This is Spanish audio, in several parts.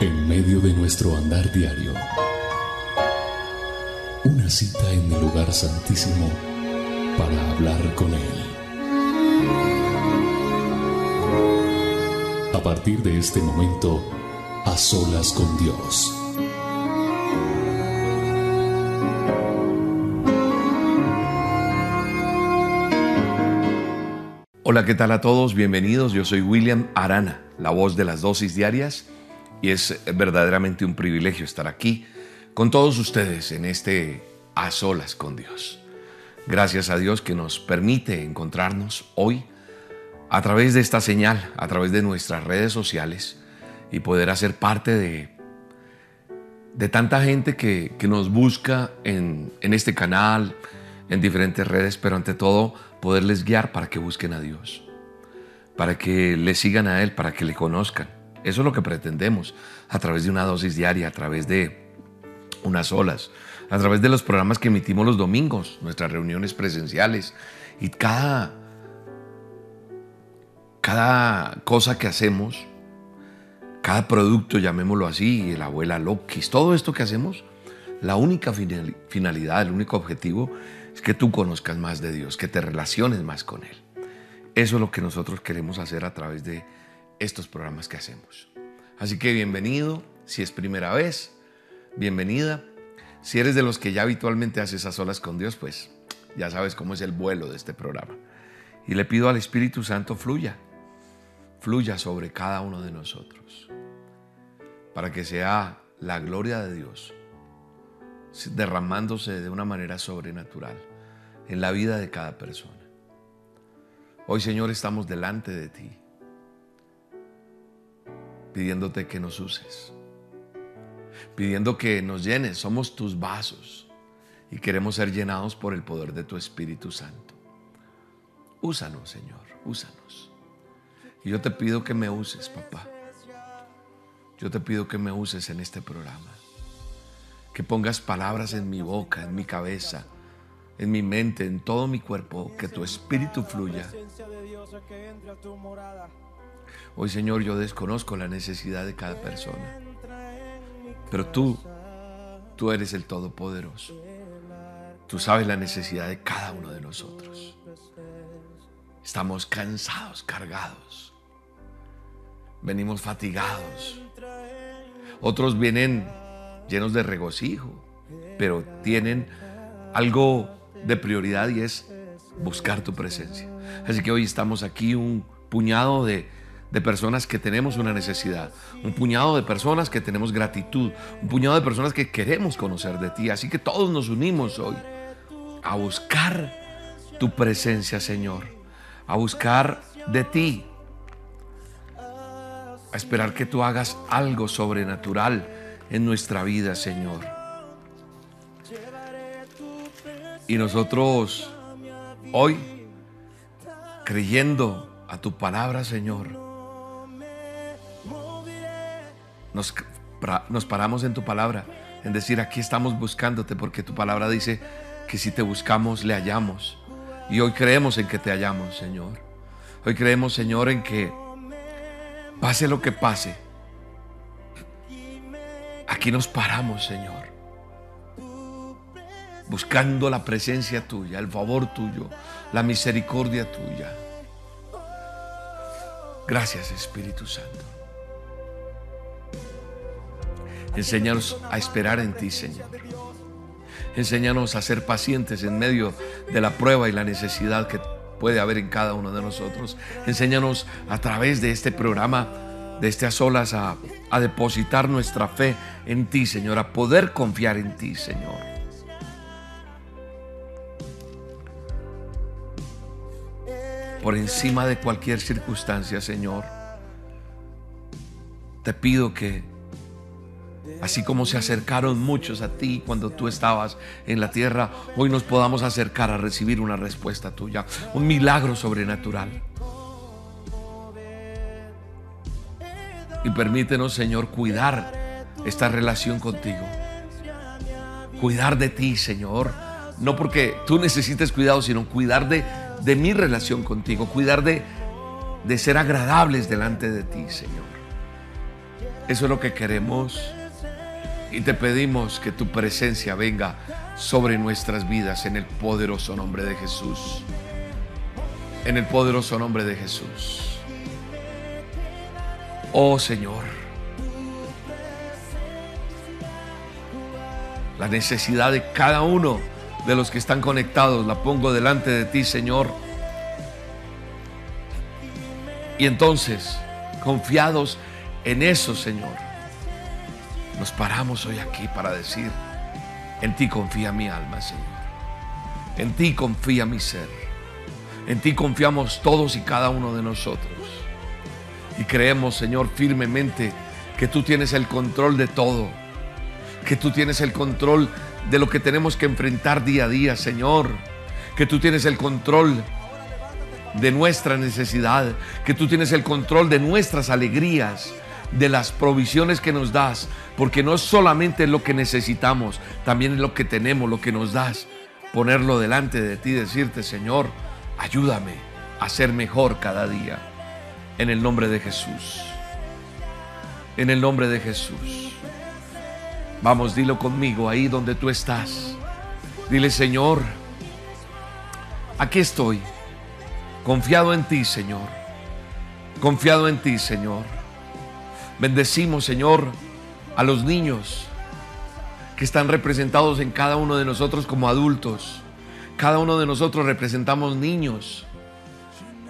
En medio de nuestro andar diario, una cita en el lugar santísimo para hablar con Él. A partir de este momento, a solas con Dios. Hola, ¿qué tal a todos? Bienvenidos. Yo soy William Arana, la voz de las dosis diarias, y es verdaderamente un privilegio estar aquí con todos ustedes en este A Solas con Dios. Gracias a Dios que nos permite encontrarnos hoy a través de esta señal, a través de nuestras redes sociales y poder hacer parte de, de tanta gente que, que nos busca en, en este canal, en diferentes redes, pero ante todo poderles guiar para que busquen a Dios, para que le sigan a Él, para que le conozcan. Eso es lo que pretendemos a través de una dosis diaria, a través de unas olas, a través de los programas que emitimos los domingos, nuestras reuniones presenciales y cada, cada cosa que hacemos, cada producto, llamémoslo así, el abuela Lokis, todo esto que hacemos, la única finalidad, el único objetivo es que tú conozcas más de Dios, que te relaciones más con Él. Eso es lo que nosotros queremos hacer a través de estos programas que hacemos. Así que bienvenido, si es primera vez, bienvenida. Si eres de los que ya habitualmente haces a solas con Dios, pues ya sabes cómo es el vuelo de este programa. Y le pido al Espíritu Santo fluya, fluya sobre cada uno de nosotros, para que sea la gloria de Dios derramándose de una manera sobrenatural en la vida de cada persona. Hoy, Señor, estamos delante de ti, pidiéndote que nos uses, pidiendo que nos llenes, somos tus vasos y queremos ser llenados por el poder de tu Espíritu Santo. Úsanos, Señor, úsanos. Y yo te pido que me uses, papá. Yo te pido que me uses en este programa que pongas palabras en mi boca, en mi cabeza, en mi mente, en todo mi cuerpo, que tu espíritu fluya. Hoy Señor yo desconozco la necesidad de cada persona, pero tú, tú eres el Todopoderoso. Tú sabes la necesidad de cada uno de nosotros. Estamos cansados, cargados. Venimos fatigados. Otros vienen llenos de regocijo, pero tienen algo de prioridad y es buscar tu presencia. Así que hoy estamos aquí un puñado de, de personas que tenemos una necesidad, un puñado de personas que tenemos gratitud, un puñado de personas que queremos conocer de ti. Así que todos nos unimos hoy a buscar tu presencia, Señor, a buscar de ti, a esperar que tú hagas algo sobrenatural en nuestra vida, Señor. Y nosotros hoy, creyendo a tu palabra, Señor, nos, nos paramos en tu palabra, en decir, aquí estamos buscándote, porque tu palabra dice que si te buscamos, le hallamos. Y hoy creemos en que te hallamos, Señor. Hoy creemos, Señor, en que pase lo que pase, Aquí nos paramos, Señor, buscando la presencia tuya, el favor tuyo, la misericordia tuya. Gracias, Espíritu Santo. Enséñanos a esperar en ti, Señor. Enséñanos a ser pacientes en medio de la prueba y la necesidad que puede haber en cada uno de nosotros. Enséñanos a través de este programa de este a solas a, a depositar nuestra fe en ti, Señor, a poder confiar en ti, Señor. Por encima de cualquier circunstancia, Señor, te pido que, así como se acercaron muchos a ti cuando tú estabas en la tierra, hoy nos podamos acercar a recibir una respuesta tuya, un milagro sobrenatural. Y permítenos, Señor, cuidar esta relación contigo. Cuidar de ti, Señor. No porque tú necesites cuidado, sino cuidar de, de mi relación contigo. Cuidar de, de ser agradables delante de ti, Señor. Eso es lo que queremos. Y te pedimos que tu presencia venga sobre nuestras vidas en el poderoso nombre de Jesús. En el poderoso nombre de Jesús. Oh Señor. La necesidad de cada uno de los que están conectados la pongo delante de ti, Señor. Y entonces, confiados en eso, Señor, nos paramos hoy aquí para decir, en ti confía mi alma, Señor. En ti confía mi ser. En ti confiamos todos y cada uno de nosotros. Y creemos, Señor, firmemente que tú tienes el control de todo. Que tú tienes el control de lo que tenemos que enfrentar día a día, Señor. Que tú tienes el control de nuestra necesidad. Que tú tienes el control de nuestras alegrías de las provisiones que nos das, porque no es solamente lo que necesitamos, también es lo que tenemos, lo que nos das. Ponerlo delante de ti, decirte, Señor, ayúdame a ser mejor cada día. En el nombre de Jesús. En el nombre de Jesús. Vamos, dilo conmigo ahí donde tú estás. Dile, Señor, aquí estoy, confiado en ti, Señor. Confiado en ti, Señor. Bendecimos, Señor, a los niños que están representados en cada uno de nosotros como adultos. Cada uno de nosotros representamos niños,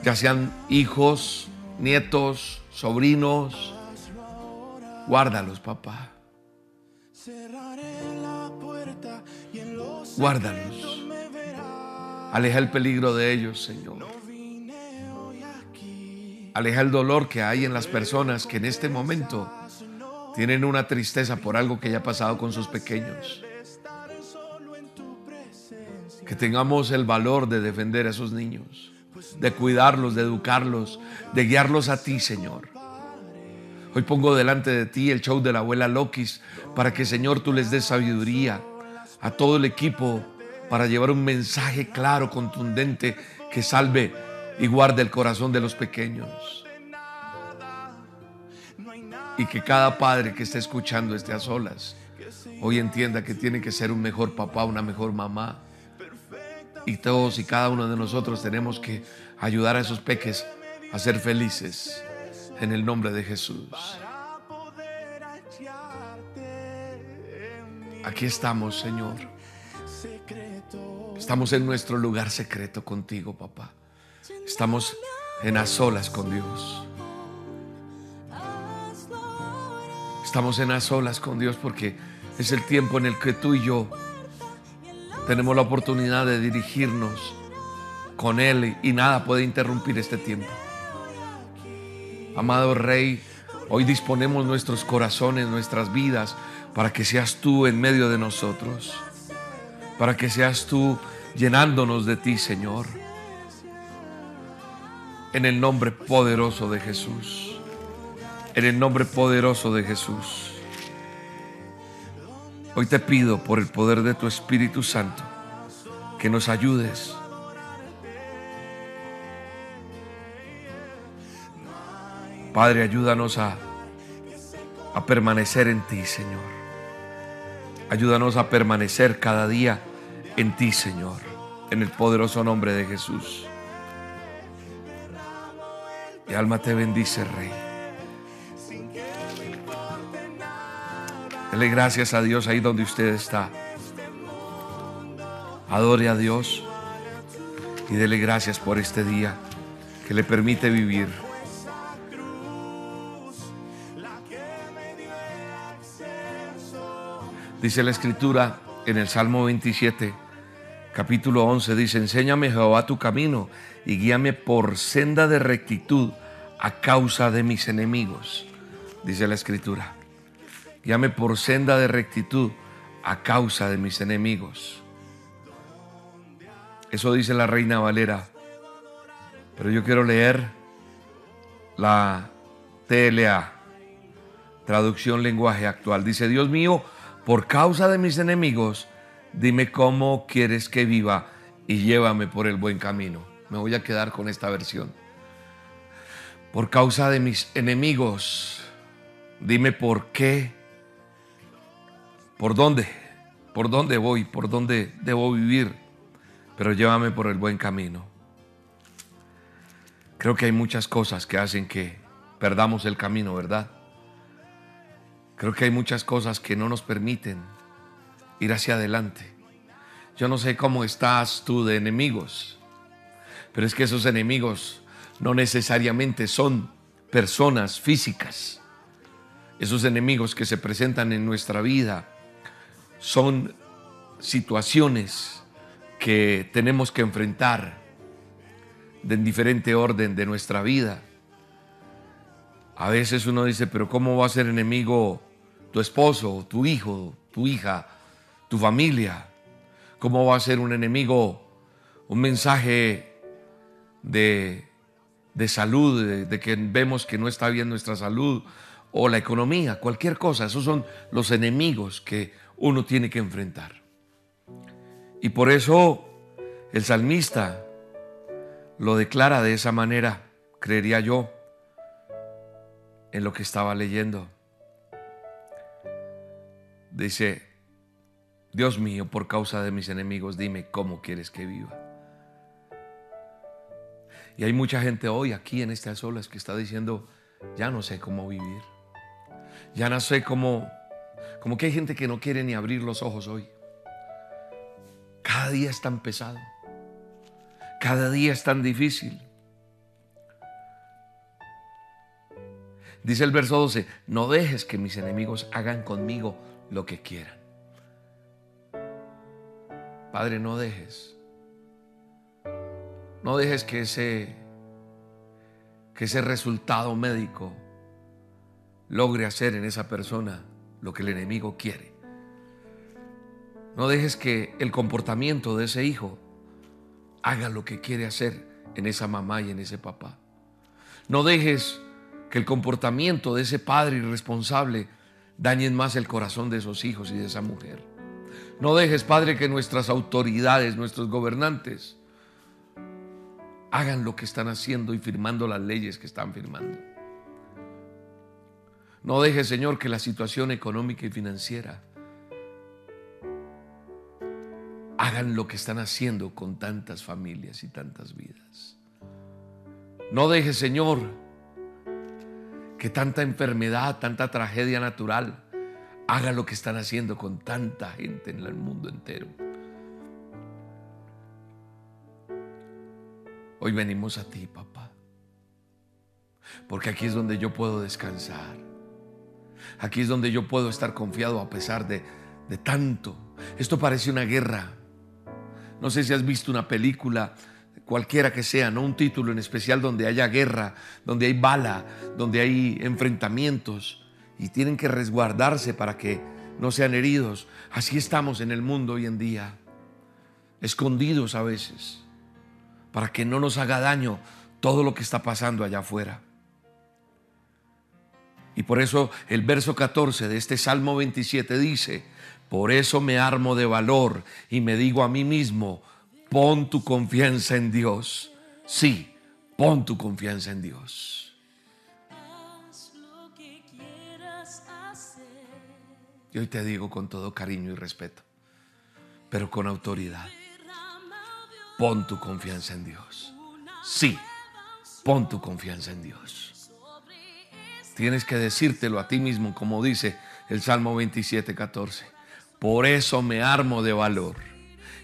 ya sean hijos, nietos, sobrinos. Guárdalos, papá. Guárdalos. Aleja el peligro de ellos, Señor. Aleja el dolor que hay en las personas que en este momento tienen una tristeza por algo que haya pasado con sus pequeños. Que tengamos el valor de defender a esos niños, de cuidarlos, de educarlos, de guiarlos a ti, Señor. Hoy pongo delante de ti el show de la abuela Lokis para que, Señor, tú les des sabiduría a todo el equipo para llevar un mensaje claro, contundente, que salve y guarde el corazón de los pequeños. Y que cada padre que esté escuchando esté a solas hoy entienda que tiene que ser un mejor papá, una mejor mamá. Y todos y cada uno de nosotros tenemos que ayudar a esos peques a ser felices en el nombre de Jesús. Aquí estamos, Señor. Estamos en nuestro lugar secreto contigo, papá. Estamos en a solas con Dios. Estamos en a solas con Dios porque es el tiempo en el que tú y yo tenemos la oportunidad de dirigirnos con Él y nada puede interrumpir este tiempo. Amado Rey, hoy disponemos nuestros corazones, nuestras vidas, para que seas tú en medio de nosotros, para que seas tú llenándonos de ti, Señor. En el nombre poderoso de Jesús. En el nombre poderoso de Jesús. Hoy te pido por el poder de tu Espíritu Santo que nos ayudes Padre, ayúdanos a, permanecer en ti, Señor. Ayúdanos a permanecer cada día en ti, Señor, en el poderoso nombre de Jesús. Mi alma te bendice, Rey. Dele gracias a Dios ahí donde usted está. Adore a Dios y dele gracias por este día que le permite vivir. Dice la escritura en el Salmo 27, capítulo 11, dice, enséñame Jehová tu camino y guíame por senda de rectitud a causa de mis enemigos. Dice la escritura, guíame por senda de rectitud a causa de mis enemigos. Eso dice la reina Valera. Pero yo quiero leer la TLA, traducción lenguaje actual. Dice, Dios mío, por causa de mis enemigos, dime cómo quieres que viva y llévame por el buen camino. Me voy a quedar con esta versión. Por causa de mis enemigos, Dime por qué, por dónde, por dónde voy, por dónde debo vivir, pero llévame por el buen camino. Creo que hay muchas cosas que hacen que perdamos el camino, ¿verdad? Creo que hay muchas cosas que no nos permiten ir hacia adelante. Yo no sé cómo estás tú de enemigos, pero es que esos enemigos no necesariamente son personas físicas. Esos enemigos que se presentan en nuestra vida son situaciones que tenemos que enfrentar de diferente orden de nuestra vida. A veces uno dice, pero ¿cómo va a ser enemigo tu esposo, tu hijo, tu hija, tu familia? ¿Cómo va a ser un enemigo un mensaje de, salud, de, de que vemos que no está bien nuestra salud o la economía, cualquier cosa? Esos son los enemigos que uno tiene que enfrentar. Y por eso el salmista lo declara de esa manera, creería yo, en lo que estaba leyendo. Dice, Dios mío, por causa de mis enemigos, dime cómo quieres que viva. Y hay mucha gente hoy aquí en estas olas que está diciendo, ya no sé cómo vivir. Ya no sé cómo, como que hay gente que no quiere ni abrir los ojos hoy. Cada día es tan pesado. Cada día es tan difícil. Dice el verso 12, no dejes que mis enemigos hagan conmigo lo que quieran. Padre, no dejes. No dejes que ese que ese resultado médico logre hacer en esa persona lo que el enemigo quiere. No dejes que el comportamiento de ese hijo haga lo que quiere hacer en esa mamá y en ese papá. No dejes que el comportamiento de ese padre irresponsable dañen más el corazón de esos hijos y de esa mujer. No dejes, Padre, que nuestras autoridades, nuestros gobernantes, hagan lo que están haciendo y firmando las leyes que están firmando. No dejes, Señor, que la situación económica y financiera hagan lo que están haciendo con tantas familias y tantas vidas. No dejes, Señor, que tanta enfermedad, tanta tragedia natural haga lo que están haciendo con tanta gente en el mundo entero. Hoy venimos a ti, papá, porque aquí es donde yo puedo descansar. Aquí es donde yo puedo estar confiado a pesar de, de tanto. Esto parece una guerra no sé si has visto una película, cualquiera que sea, no un título en especial donde haya guerra, donde hay bala, donde hay enfrentamientos y tienen que resguardarse para que no sean heridos. Así estamos en el mundo hoy en día, escondidos a veces, para que no nos haga daño todo lo que está pasando allá afuera. Y por eso el verso 14 de este Salmo 27 dice, por eso me armo de valor y me digo a mí mismo, pon tu confianza en Dios. Sí, pon tu confianza en Dios. Y hoy te digo con todo cariño y respeto, pero con autoridad, pon tu confianza en Dios. Sí, pon tu confianza en Dios. Tienes que decírtelo a ti mismo, como dice el Salmo 27, 14. Por eso me armo de valor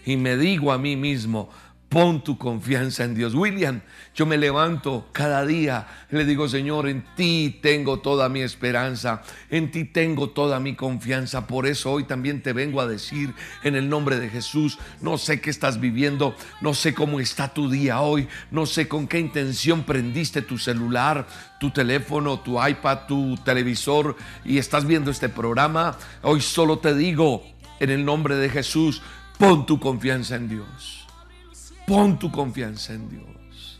y me digo a mí mismo, pon tu confianza en Dios. William, yo me levanto cada día, le digo, Señor, en ti tengo toda mi esperanza, en ti tengo toda mi confianza. Por eso hoy también te vengo a decir en el nombre de Jesús, no sé qué estás viviendo, no sé cómo está tu día hoy, no sé con qué intención prendiste tu celular, tu teléfono, tu iPad, tu televisor y estás viendo este programa. Hoy solo te digo, en el nombre de Jesús, pon tu confianza en Dios. Pon tu confianza en Dios.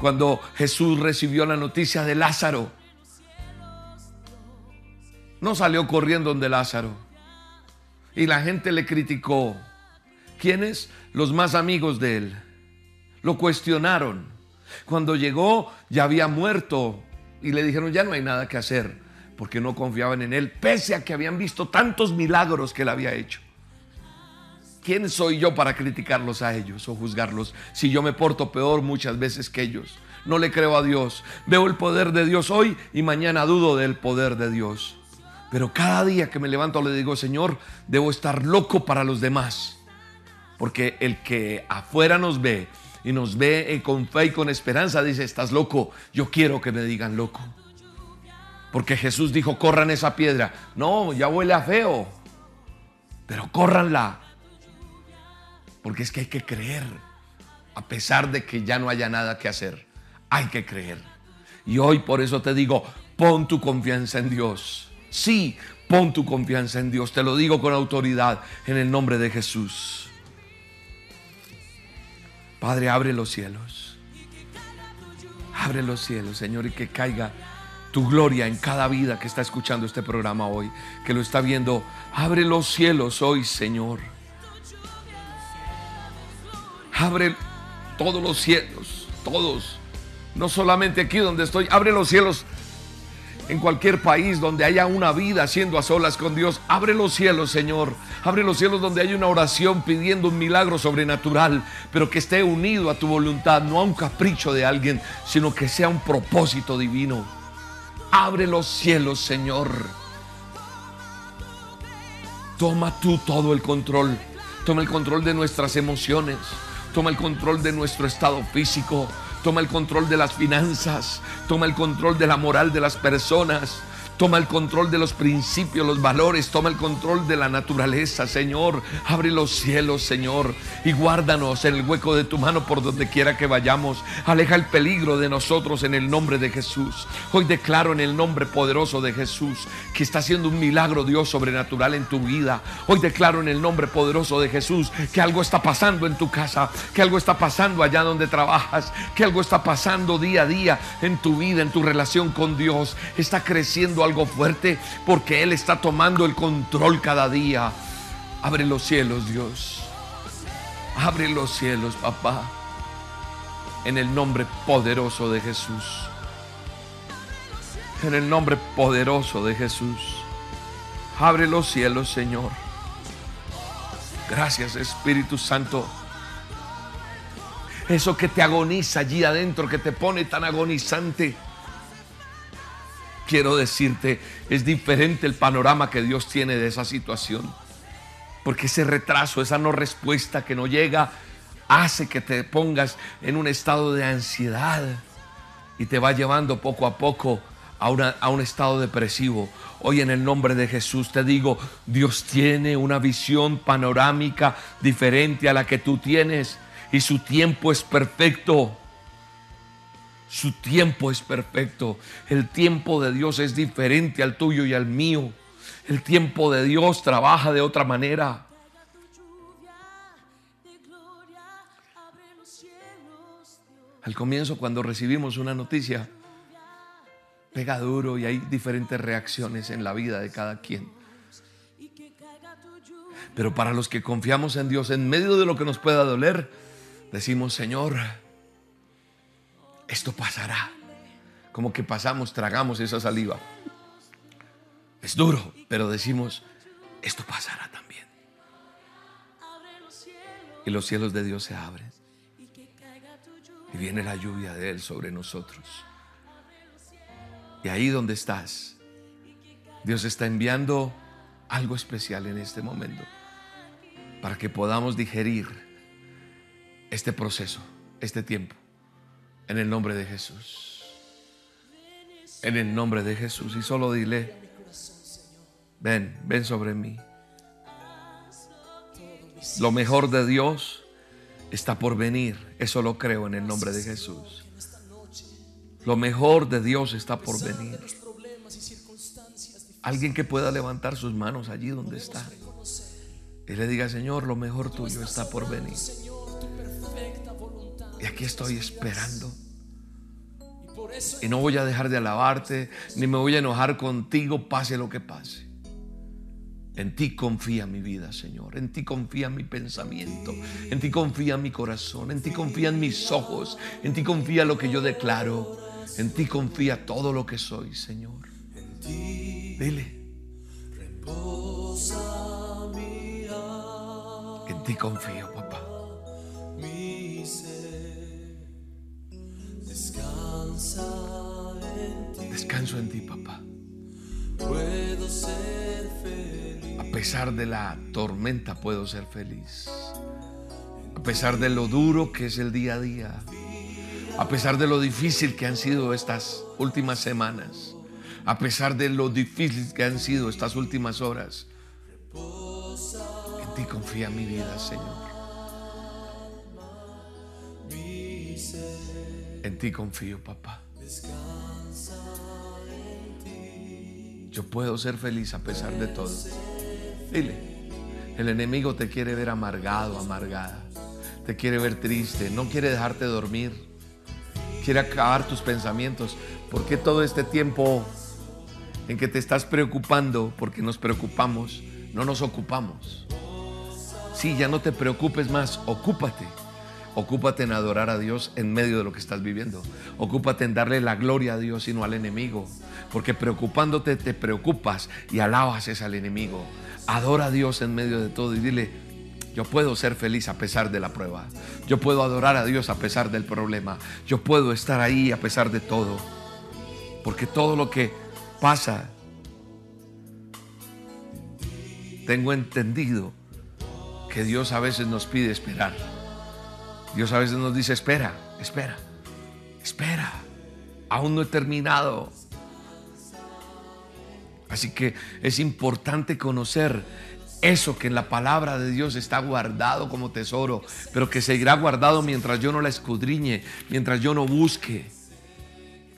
Cuando Jesús recibió la noticia de Lázaro, no salió corriendo donde Lázaro. Y la gente le criticó. ¿Quiénes? Los más amigos de él. Lo cuestionaron. Cuando llegó ya había muerto y le dijeron, ya no hay nada que hacer, porque no confiaban en él, pese a que habían visto tantos milagros que él había hecho. ¿Quién soy yo para criticarlos a ellos o juzgarlos si yo me porto peor muchas veces que ellos? No le creo a Dios. Veo el poder de Dios hoy y mañana dudo del poder de Dios. Pero cada día que me levanto le digo, Señor, debo estar loco para los demás. Porque el que afuera nos ve y nos ve con fe y con esperanza dice, estás loco, yo quiero que me digan loco. Porque Jesús dijo, corran esa piedra. No, ya huele a feo. Pero córranla porque es que hay que creer, a pesar de que ya no haya nada que hacer. Hay que creer. Y hoy por eso te digo, pon tu confianza en Dios. Sí, pon tu confianza en Dios. Te lo digo con autoridad en el nombre de Jesús. Padre, abre los cielos. Abre los cielos, Señor, y que caiga tu gloria en cada vida que está escuchando este programa hoy, que lo está viendo. Abre los cielos hoy, Señor Abre todos los cielos, todos. No solamente aquí donde estoy, abre los cielos en cualquier país donde haya una vida siendo a solas con Dios. Abre los cielos, Señor. Abre los cielos donde haya una oración pidiendo un milagro sobrenatural, pero que esté unido a tu voluntad, no a un capricho de alguien, sino que sea un propósito divino. Abre los cielos, Señor. Toma tú todo el control. Toma el control de nuestras emociones. Toma el control de nuestro estado físico. Toma el control de las finanzas. Toma el control de la moral de las personas. Toma el control de los principios, los valores. Toma el control de la naturaleza, Señor. Abre los cielos, Señor. Y guárdanos en el hueco de tu mano por donde quiera que vayamos. Aleja el peligro de nosotros en el nombre de Jesús. Hoy declaro en el nombre poderoso de Jesús que está haciendo un milagro, Dios, sobrenatural en tu vida. Hoy declaro en el nombre poderoso de Jesús que algo está pasando en tu casa. Que algo está pasando allá donde trabajas. Que algo está pasando día a día en tu vida, en tu relación con Dios. Está creciendo algo fuerte porque Él está tomando el control cada día. Abre los cielos, Dios. Abre los cielos, papá. En el nombre poderoso de Jesús. En el nombre poderoso de Jesús. Abre los cielos, Señor. Gracias, Espíritu Santo. Eso que te agoniza allí adentro, que te pone tan agonizante quiero decirte, es diferente el panorama que Dios tiene de esa situación. Porque ese retraso, esa no respuesta que no llega, hace que te pongas en un estado de ansiedad y te va llevando poco a poco a, a un estado depresivo. Hoy en el nombre de Jesús te digo, Dios tiene una visión panorámica diferente a la que tú tienes y su tiempo es perfecto. Su tiempo es perfecto. El tiempo de Dios es diferente al tuyo y al mío. El tiempo de Dios trabaja de otra manera. Al comienzo, cuando recibimos una noticia, pega duro y hay diferentes reacciones en la vida de cada quien. Pero para los que confiamos en Dios, en medio de lo que nos pueda doler, decimos, Señor, esto pasará. Como que pasamos, tragamos esa saliva. Es duro, pero decimos, esto pasará también. Y los cielos de Dios se abren. Y viene la lluvia de Él sobre nosotros. Y ahí donde estás, Dios está enviando algo especial en este momento para que podamos digerir este proceso, este tiempo. En el nombre de Jesús. En el nombre de Jesús. Y solo dile, ven, ven sobre mí. Lo mejor de Dios está por venir. Eso lo creo en el nombre de Jesús. Lo mejor de Dios está por venir. Alguien que pueda levantar sus manos allí donde está. Y le diga, Señor, lo mejor tuyo está por venir. Y aquí estoy esperando. Y no voy a dejar de alabarte, ni me voy a enojar contigo, pase lo que pase. En ti confía mi vida, Señor. En ti confía mi pensamiento. En ti confía mi corazón. En ti confían mis ojos. En ti confía lo que yo declaro. En ti confía todo lo que soy, Señor. Dile. En ti confío, papá. Descanso en ti, papá. Puedo ser feliz. A pesar de la tormenta puedo ser feliz. A pesar de lo duro que es el día a día. A pesar de lo difícil que han sido estas últimas semanas. A pesar de lo difícil que han sido estas últimas horas. En ti confía mi vida, Señor. En ti confío, papá. Yo puedo ser feliz a pesar de todo. Dile, el enemigo te quiere ver amargado, amargada. Te quiere ver triste, no quiere dejarte dormir. Quiere acabar tus pensamientos. ¿Por qué todo este tiempo en que te estás preocupando, porque nos preocupamos, no nos ocupamos? Sí, ya no te preocupes más, ocúpate. Ocúpate en adorar a Dios en medio de lo que estás viviendo. Ocúpate en darle la gloria a Dios y no al enemigo. Porque preocupándote te preocupas y alabas es al enemigo. Adora a Dios en medio de todo y dile, yo puedo ser feliz a pesar de la prueba. Yo puedo adorar a Dios a pesar del problema. Yo puedo estar ahí a pesar de todo. Porque todo lo que pasa, tengo entendido que Dios a veces nos pide esperar. Dios a veces nos dice, espera, espera, espera. Aún no he terminado. Así que es importante conocer eso que en la palabra de Dios está guardado como tesoro, pero que seguirá guardado mientras yo no la escudriñe, mientras yo no busque.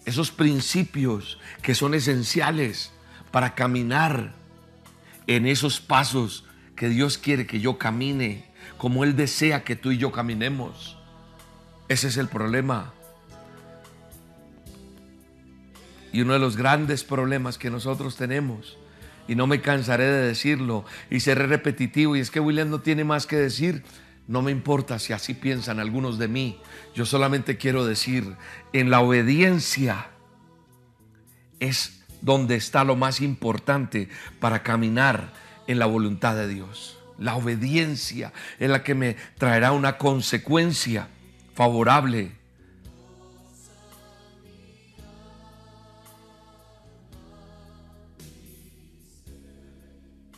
Esos principios que son esenciales para caminar en esos pasos que Dios quiere que yo camine, como Él desea que tú y yo caminemos. Ese es el problema. Y uno de los grandes problemas que nosotros tenemos, y no me cansaré de decirlo, y seré repetitivo, y es que William no tiene más que decir, no me importa si así piensan algunos de mí, yo solamente quiero decir, en la obediencia es donde está lo más importante para caminar en la voluntad de Dios. La obediencia es la que me traerá una consecuencia favorable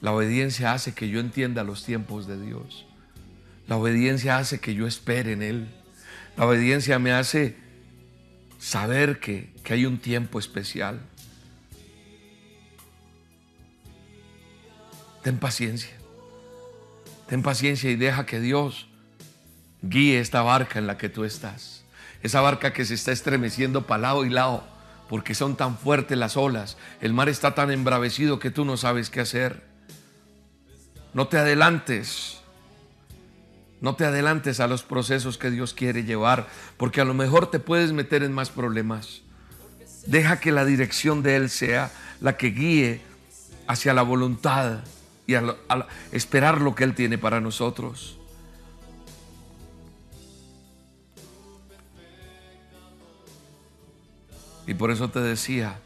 La obediencia hace que yo entienda los tiempos de Dios. La obediencia hace que yo espere en Él. La obediencia me hace saber que, que hay un tiempo especial. Ten paciencia. Ten paciencia y deja que Dios guíe esta barca en la que tú estás. Esa barca que se está estremeciendo para lado y lado porque son tan fuertes las olas. El mar está tan embravecido que tú no sabes qué hacer. No te adelantes. No te adelantes a los procesos que Dios quiere llevar, porque a lo mejor te puedes meter en más problemas. Deja que la dirección de Él sea la que guíe hacia la voluntad y esperar lo que Él tiene para nosotros. Y por eso te decía,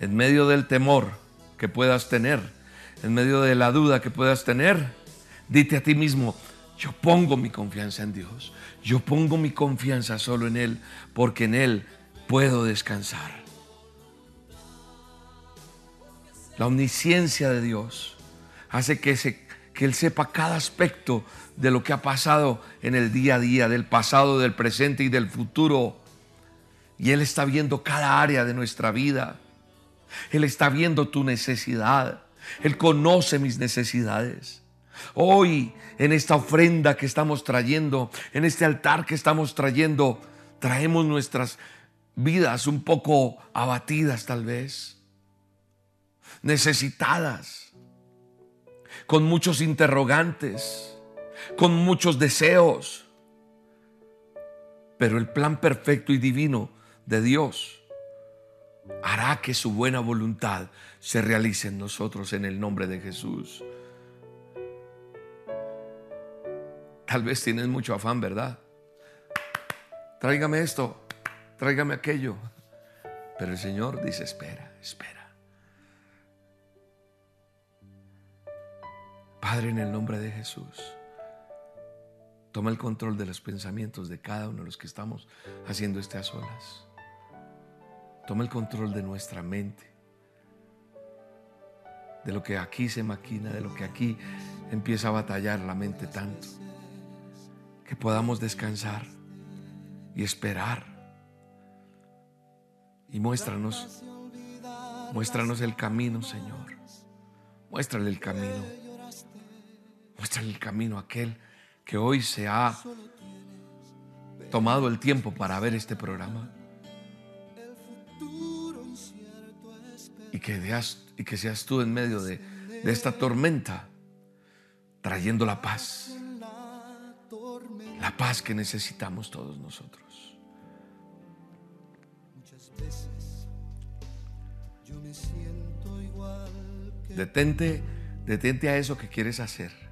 en medio del temor que puedas tener, en medio de la duda que puedas tener, dite a ti mismo, yo pongo mi confianza en Dios, yo pongo mi confianza solo en Él, porque en Él puedo descansar. La omnisciencia de Dios hace que, se, que Él sepa cada aspecto de lo que ha pasado en el día a día, del pasado, del presente y del futuro. Y Él está viendo cada área de nuestra vida. Él está viendo tu necesidad. Él conoce mis necesidades. Hoy, en esta ofrenda que estamos trayendo, en este altar que estamos trayendo, traemos nuestras vidas un poco abatidas tal vez, necesitadas, con muchos interrogantes, con muchos deseos. Pero el plan perfecto y divino de Dios hará que su buena voluntad se realice en nosotros en el nombre de Jesús. Tal vez tienes mucho afán, ¿verdad? Tráigame esto, tráigame aquello. Pero el Señor dice, espera, espera. Padre, en el nombre de Jesús, toma el control de los pensamientos de cada uno de los que estamos haciendo este a solas. Toma el control de nuestra mente, de lo que aquí se maquina, de lo que aquí empieza a batallar la mente tanto. Que podamos descansar y esperar. Y muéstranos, muéstranos el camino, Señor. Muéstrale el camino. Muéstrale el camino a aquel que hoy se ha tomado el tiempo para ver este programa. Y que, veas, y que seas tú en medio de, de esta tormenta, trayendo la paz. La paz que necesitamos todos nosotros. Detente, detente a eso que quieres hacer.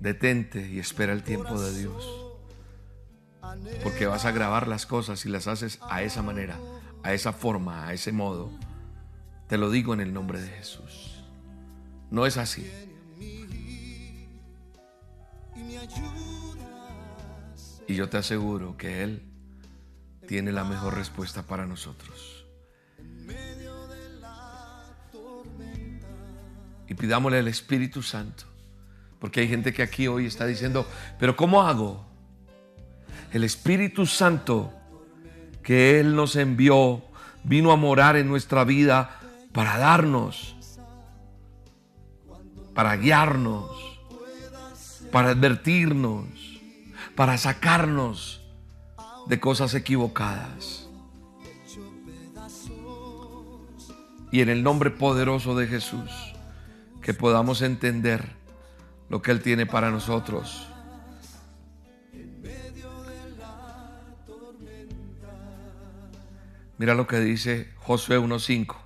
Detente y espera el tiempo de Dios. Porque vas a grabar las cosas y las haces a esa manera, a esa forma, a ese modo. Te lo digo en el nombre de Jesús. No es así. Y yo te aseguro que Él tiene la mejor respuesta para nosotros. Y pidámosle al Espíritu Santo. Porque hay gente que aquí hoy está diciendo, pero ¿cómo hago? El Espíritu Santo que Él nos envió vino a morar en nuestra vida para darnos, para guiarnos, para advertirnos, para sacarnos de cosas equivocadas. Y en el nombre poderoso de Jesús, que podamos entender lo que Él tiene para nosotros. Mira lo que dice Josué 1.5.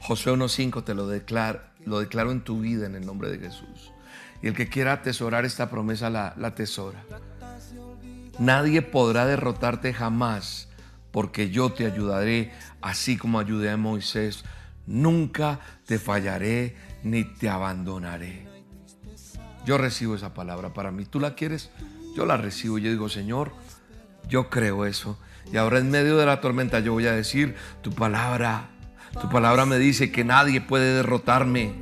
Josué 1.5 te lo declaro, lo declaro en tu vida en el nombre de Jesús. Y el que quiera atesorar esta promesa la, la atesora. Nadie podrá derrotarte jamás porque yo te ayudaré así como ayudé a Moisés. Nunca te fallaré ni te abandonaré. Yo recibo esa palabra para mí. ¿Tú la quieres? Yo la recibo. Yo digo, Señor, yo creo eso. Y ahora en medio de la tormenta yo voy a decir, tu palabra, tu palabra me dice que nadie puede derrotarme.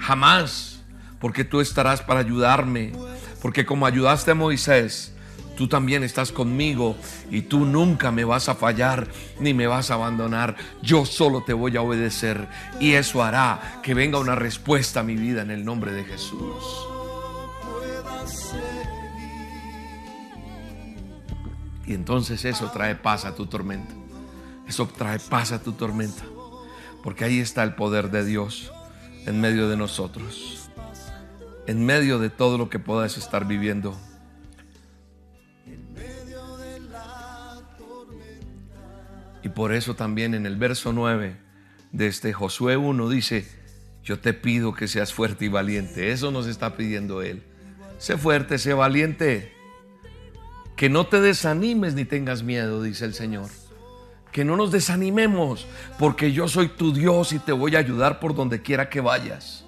Jamás. Porque tú estarás para ayudarme. Porque como ayudaste a Moisés, tú también estás conmigo y tú nunca me vas a fallar ni me vas a abandonar. Yo solo te voy a obedecer y eso hará que venga una respuesta a mi vida en el nombre de Jesús. Y entonces eso trae paz a tu tormenta. Eso trae paz a tu tormenta. Porque ahí está el poder de Dios en medio de nosotros. En medio de todo lo que puedas estar viviendo. Y por eso también en el verso 9 de este Josué 1 dice, yo te pido que seas fuerte y valiente. Eso nos está pidiendo Él. Sé fuerte, sé valiente. Que no te desanimes ni tengas miedo, dice el Señor. Que no nos desanimemos, porque yo soy tu Dios y te voy a ayudar por donde quiera que vayas.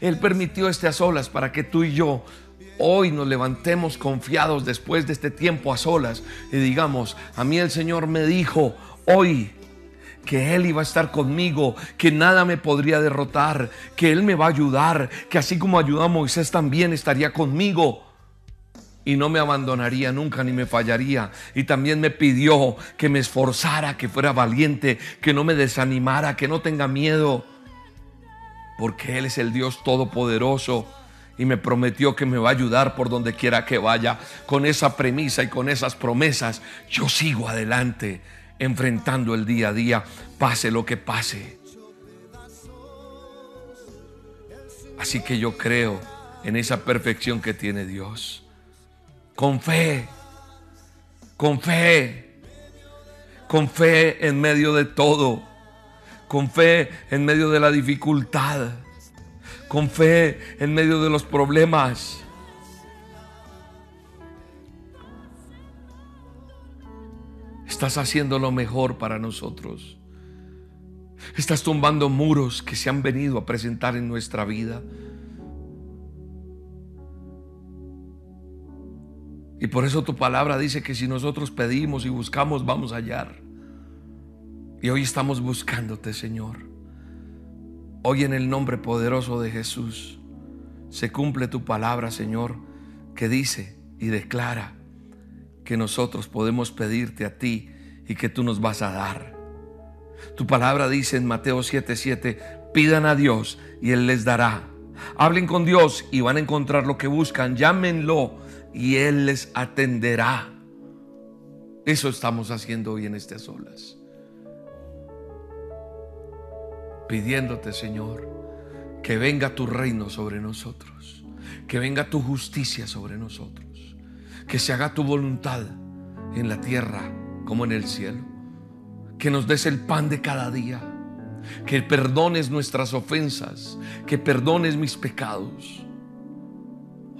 Él permitió este a solas para que tú y yo hoy nos levantemos confiados después de este tiempo a solas y digamos, a mí el Señor me dijo hoy que Él iba a estar conmigo, que nada me podría derrotar, que Él me va a ayudar, que así como ayudó a Moisés también estaría conmigo. Y no me abandonaría nunca ni me fallaría. Y también me pidió que me esforzara, que fuera valiente, que no me desanimara, que no tenga miedo, porque Él es el Dios Todopoderoso y me prometió que me va a ayudar por donde quiera que vaya. Con esa premisa y con esas promesas, yo sigo adelante, enfrentando el día a día, pase lo que pase. Así que yo creo en esa perfección que tiene Dios. Con fe, con fe, con fe en medio de todo, con fe en medio de la dificultad con fe en medio de los problemas. Estás haciendo lo mejor para nosotros. Estás tumbando muros que se han venido a presentar en nuestra vida. Y por eso tu palabra dice que si nosotros pedimos y buscamos, vamos a hallar. Y hoy estamos buscándote, Señor. Hoy en el nombre poderoso de Jesús se cumple tu palabra, Señor, que dice y declara que nosotros podemos pedirte a ti y que tú nos vas a dar. Tu palabra dice en Mateo 7:7, pidan a Dios y Él les dará. Hablen con Dios y van a encontrar lo que buscan. Llámenlo y Él les atenderá. Eso estamos haciendo hoy en estas olas. Pidiéndote, Señor, que venga tu reino sobre nosotros, que venga tu justicia sobre nosotros, que se haga tu voluntad en la tierra como en el cielo, que nos des el pan de cada día, que perdones nuestras ofensas, que perdones mis pecados.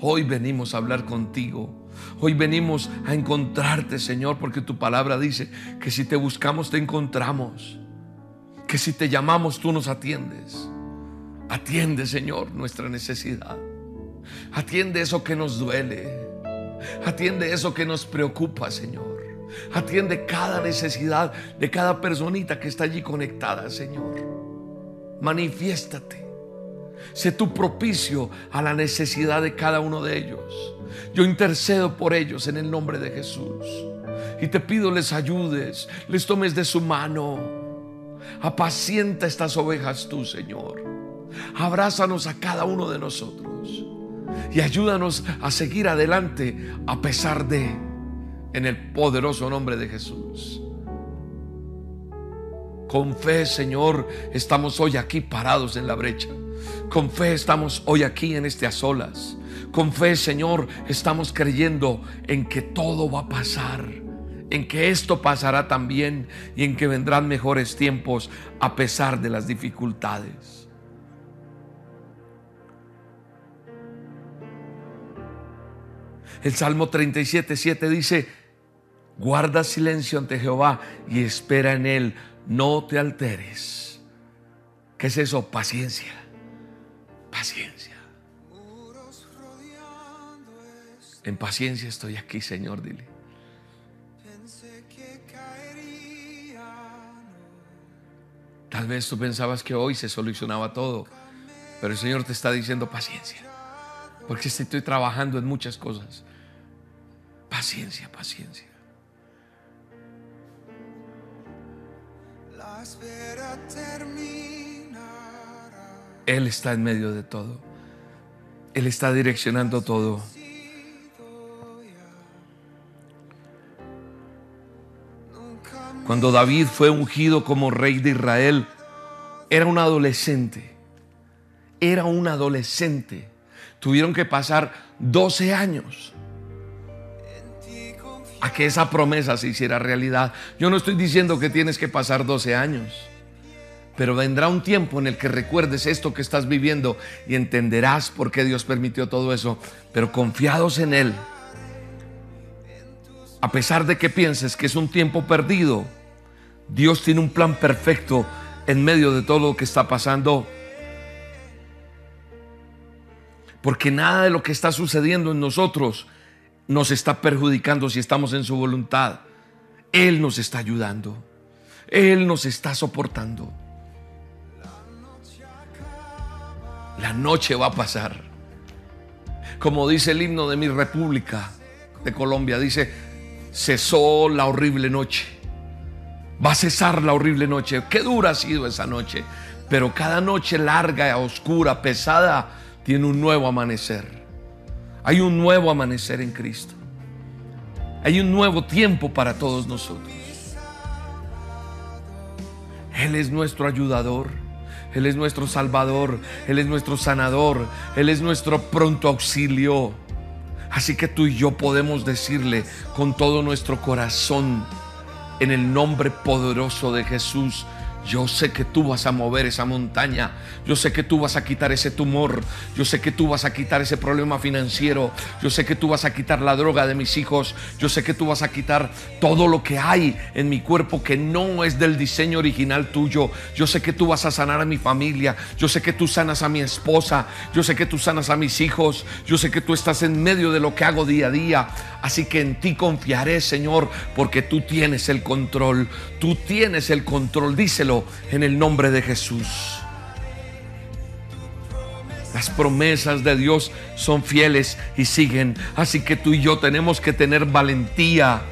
Hoy venimos a hablar contigo. Hoy venimos a encontrarte, Señor, porque tu palabra dice que si te buscamos te encontramos. Que si te llamamos tú nos atiendes. Atiende, Señor, nuestra necesidad. Atiende eso que nos duele. Atiende eso que nos preocupa, Señor. Atiende cada necesidad de cada personita que está allí conectada, Señor. Manifiéstate. Sé tu propicio a la necesidad de cada uno de ellos. Yo intercedo por ellos en el nombre de Jesús. Y te pido les ayudes, les tomes de su mano. Apacienta estas ovejas tú, Señor. Abrázanos a cada uno de nosotros. Y ayúdanos a seguir adelante a pesar de, en el poderoso nombre de Jesús. Con fe, Señor, estamos hoy aquí parados en la brecha. Con fe estamos hoy aquí en este a solas. Con fe, Señor, estamos creyendo en que todo va a pasar, en que esto pasará también y en que vendrán mejores tiempos a pesar de las dificultades. El Salmo 37, 7 dice, guarda silencio ante Jehová y espera en él, no te alteres. ¿Qué es eso? Paciencia. Paciencia. En paciencia estoy aquí, Señor, dile. Tal vez tú pensabas que hoy se solucionaba todo, pero el Señor te está diciendo paciencia, porque estoy trabajando en muchas cosas. Paciencia, paciencia. La espera terminará. Él está en medio de todo. Él está direccionando todo. Cuando David fue ungido como rey de Israel, era un adolescente. Era un adolescente. Tuvieron que pasar 12 años a que esa promesa se hiciera realidad. Yo no estoy diciendo que tienes que pasar 12 años, pero vendrá un tiempo en el que recuerdes esto que estás viviendo y entenderás por qué Dios permitió todo eso, pero confiados en Él. A pesar de que pienses que es un tiempo perdido, Dios tiene un plan perfecto en medio de todo lo que está pasando. Porque nada de lo que está sucediendo en nosotros nos está perjudicando si estamos en su voluntad. Él nos está ayudando. Él nos está soportando. La noche va a pasar. Como dice el himno de mi república de Colombia, dice, cesó la horrible noche. Va a cesar la horrible noche. Qué dura ha sido esa noche. Pero cada noche larga, oscura, pesada, tiene un nuevo amanecer. Hay un nuevo amanecer en Cristo. Hay un nuevo tiempo para todos nosotros. Él es nuestro ayudador. Él es nuestro salvador. Él es nuestro sanador. Él es nuestro pronto auxilio. Así que tú y yo podemos decirle con todo nuestro corazón, en el nombre poderoso de Jesús, Yo sé que tú vas a mover esa montaña. Yo sé que tú vas a quitar ese tumor. Yo sé que tú vas a quitar ese problema financiero. Yo sé que tú vas a quitar la droga de mis hijos. Yo sé que tú vas a quitar todo lo que hay en mi cuerpo que no es del diseño original tuyo. Yo sé que tú vas a sanar a mi familia. Yo sé que tú sanas a mi esposa. Yo sé que tú sanas a mis hijos. Yo sé que tú estás en medio de lo que hago día a día. Así que en ti confiaré, Señor, porque tú tienes el control. Tú tienes el control. Díselo en el nombre de Jesús. Las promesas de Dios son fieles y siguen. Así que tú y yo tenemos que tener valentía.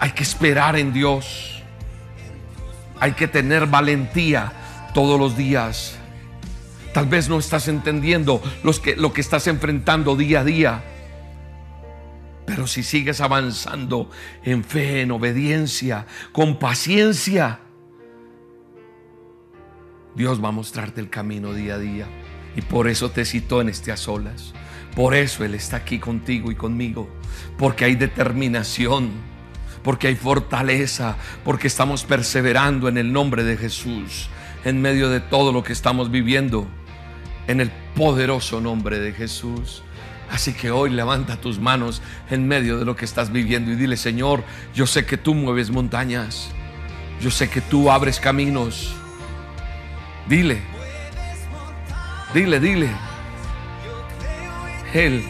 Hay que esperar en Dios. Hay que tener valentía todos los días. Tal vez no estás entendiendo que, lo que estás enfrentando día a día. Pero si sigues avanzando en fe, en obediencia, con paciencia, Dios va a mostrarte el camino día a día. Y por eso te citó en este a solas. Por eso Él está aquí contigo y conmigo. Porque hay determinación. Porque hay fortaleza. Porque estamos perseverando en el nombre de Jesús. En medio de todo lo que estamos viviendo. En el poderoso nombre de Jesús. Así que hoy levanta tus manos en medio de lo que estás viviendo y dile, Señor, yo sé que tú mueves montañas. Yo sé que tú abres caminos. Dile, dile, dile. Él,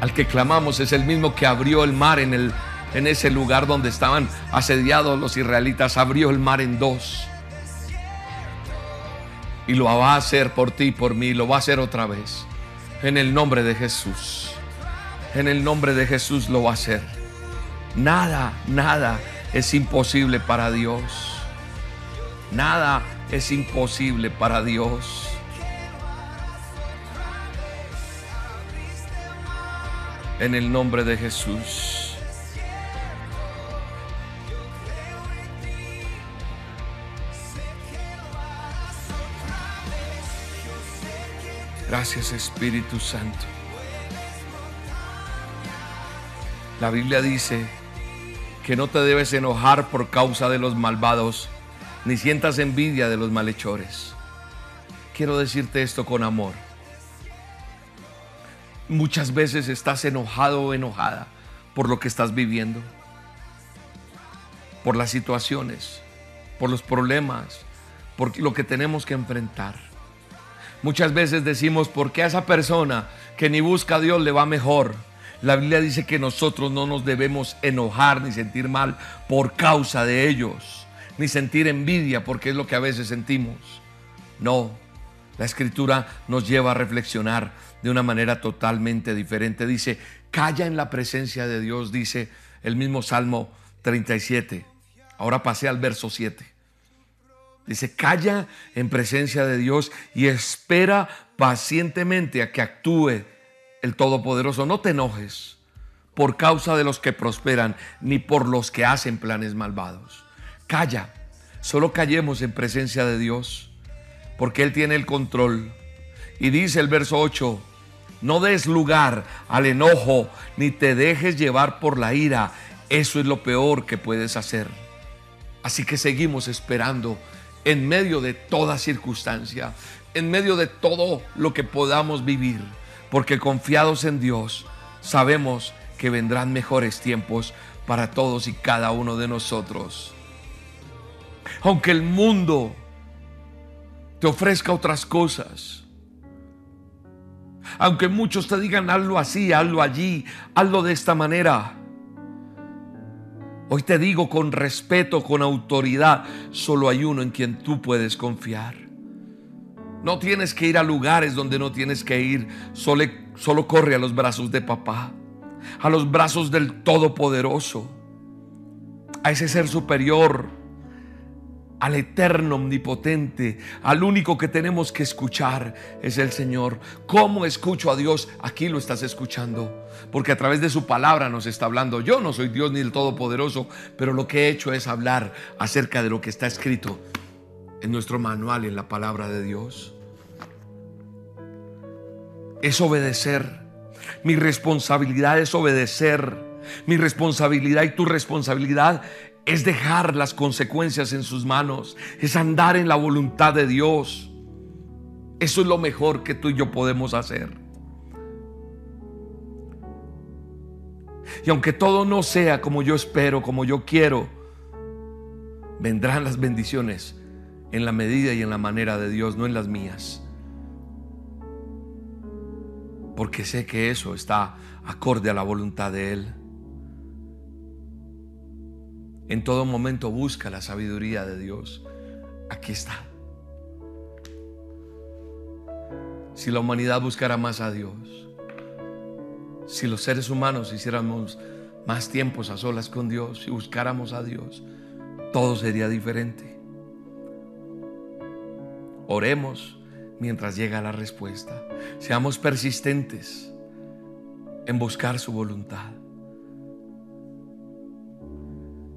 al que clamamos, es el mismo que abrió el mar en, el, en ese lugar donde estaban asediados los israelitas. Abrió el mar en dos. Y lo va a hacer por ti por mí. Lo va a hacer otra vez. En el nombre de Jesús. En el nombre de Jesús lo va a hacer. Nada, nada es imposible para Dios. Nada es imposible para Dios. En el nombre de Jesús. Gracias Espíritu Santo. La Biblia dice que no te debes enojar por causa de los malvados, ni sientas envidia de los malhechores. Quiero decirte esto con amor. Muchas veces estás enojado o enojada por lo que estás viviendo, por las situaciones, por los problemas, por lo que tenemos que enfrentar. Muchas veces decimos, ¿por qué a esa persona que ni busca a Dios le va mejor? La Biblia dice que nosotros no nos debemos enojar ni sentir mal por causa de ellos, ni sentir envidia porque es lo que a veces sentimos. No, la escritura nos lleva a reflexionar de una manera totalmente diferente. Dice, calla en la presencia de Dios, dice el mismo Salmo 37. Ahora pasé al verso 7. Dice, calla en presencia de Dios y espera pacientemente a que actúe el Todopoderoso. No te enojes por causa de los que prosperan, ni por los que hacen planes malvados. Calla, solo callemos en presencia de Dios, porque Él tiene el control. Y dice el verso 8, no des lugar al enojo, ni te dejes llevar por la ira. Eso es lo peor que puedes hacer. Así que seguimos esperando en medio de toda circunstancia, en medio de todo lo que podamos vivir, porque confiados en Dios, sabemos que vendrán mejores tiempos para todos y cada uno de nosotros. Aunque el mundo te ofrezca otras cosas, aunque muchos te digan hazlo así, hazlo allí, hazlo de esta manera, Hoy te digo con respeto, con autoridad, solo hay uno en quien tú puedes confiar. No tienes que ir a lugares donde no tienes que ir, solo, solo corre a los brazos de papá, a los brazos del Todopoderoso, a ese ser superior, al eterno omnipotente, al único que tenemos que escuchar es el Señor. ¿Cómo escucho a Dios? Aquí lo estás escuchando, porque a través de su palabra nos está hablando. Yo no soy Dios ni el Todopoderoso, pero lo que he hecho es hablar acerca de lo que está escrito en nuestro manual, en la palabra de Dios. Es obedecer. Mi responsabilidad es obedecer. Mi responsabilidad y tu responsabilidad es dejar las consecuencias en sus manos, es andar en la voluntad de Dios. Eso es lo mejor que tú y yo podemos hacer. Y aunque todo no sea como yo espero, como yo quiero, vendrán las bendiciones en la medida y en la manera de Dios, no en las mías. Porque sé que eso está acorde a la voluntad de Él. En todo momento busca la sabiduría de Dios. Aquí está. Si la humanidad buscara más a Dios, si los seres humanos hiciéramos más tiempos a solas con Dios, si buscáramos a Dios, todo sería diferente. Oremos mientras llega la respuesta. Seamos persistentes en buscar su voluntad.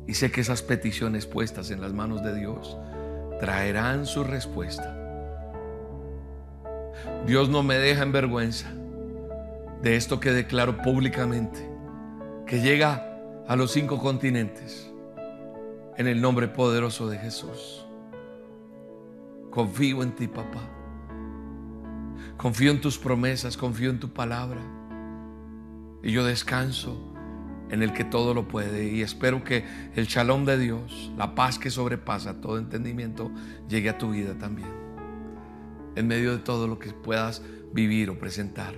Y sé que esas peticiones puestas en las manos de Dios traerán su respuesta. Dios no me deja en vergüenza de esto que declaro públicamente, que llega a los cinco continentes en el nombre poderoso de Jesús. Confío en ti, papá. Confío en tus promesas, confío en tu palabra. Y yo descanso en el que todo lo puede. Y espero que el shalom de Dios, la paz que sobrepasa todo entendimiento, llegue a tu vida también. En medio de todo lo que puedas vivir o presentar.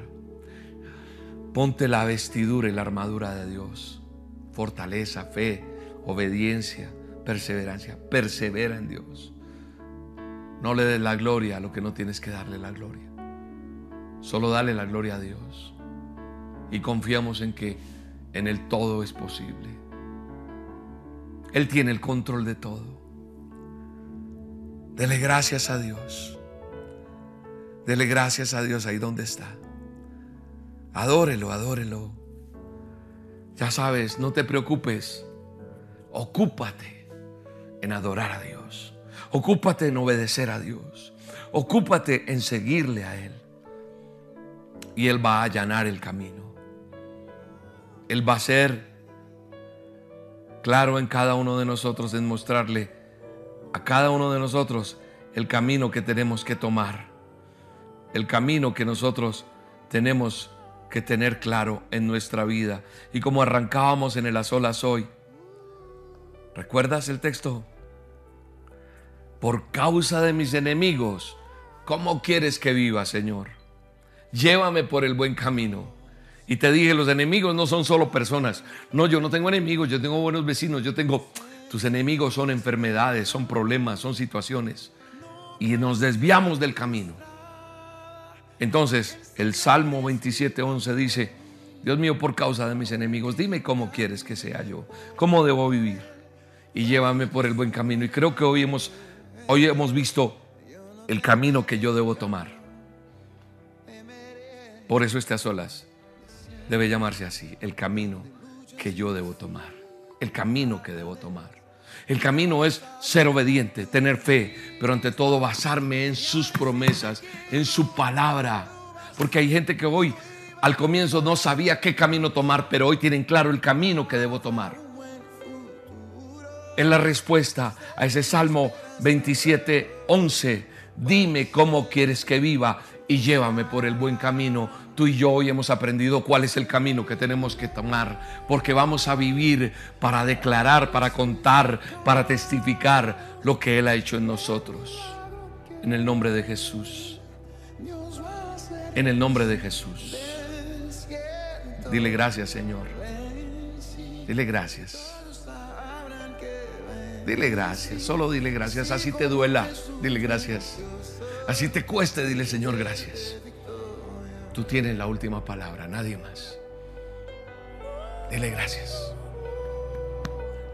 Ponte la vestidura y la armadura de Dios. Fortaleza, fe, obediencia, perseverancia. Persevera en Dios. No le des la gloria a lo que no tienes que darle la gloria. Solo dale la gloria a Dios. Y confiamos en que en el todo es posible. Él tiene el control de todo. Dele gracias a Dios. Dele gracias a Dios ahí donde está. Adórelo, adórelo. Ya sabes, no te preocupes. Ocúpate en adorar a Dios. Ocúpate en obedecer a Dios. Ocúpate en seguirle a Él. Y Él va a allanar el camino. Él va a ser claro en cada uno de nosotros en mostrarle a cada uno de nosotros el camino que tenemos que tomar. El camino que nosotros tenemos que tener claro en nuestra vida. Y como arrancábamos en el a hoy, ¿recuerdas el texto? Por causa de mis enemigos, ¿cómo quieres que viva, Señor? Llévame por el buen camino. Y te dije, los enemigos no son solo personas. No, yo no tengo enemigos, yo tengo buenos vecinos, yo tengo... Tus enemigos son enfermedades, son problemas, son situaciones. Y nos desviamos del camino. Entonces, el Salmo 27.11 dice, Dios mío, por causa de mis enemigos, dime cómo quieres que sea yo, cómo debo vivir y llévame por el buen camino. Y creo que hoy hemos, hoy hemos visto el camino que yo debo tomar. Por eso a solas debe llamarse así, el camino que yo debo tomar, el camino que debo tomar. El camino es ser obediente, tener fe, pero ante todo basarme en sus promesas, en su palabra. Porque hay gente que hoy al comienzo no sabía qué camino tomar, pero hoy tienen claro el camino que debo tomar. En la respuesta a ese Salmo 27, 11, dime cómo quieres que viva y llévame por el buen camino. Tú y yo hoy hemos aprendido cuál es el camino que tenemos que tomar, porque vamos a vivir para declarar, para contar, para testificar lo que Él ha hecho en nosotros. En el nombre de Jesús. En el nombre de Jesús. Dile gracias, Señor. Dile gracias. Dile gracias. Solo dile gracias. Así te duela. Dile gracias. Así te cueste, dile Señor, gracias. Tú tienes la última palabra, nadie más. Dile gracias.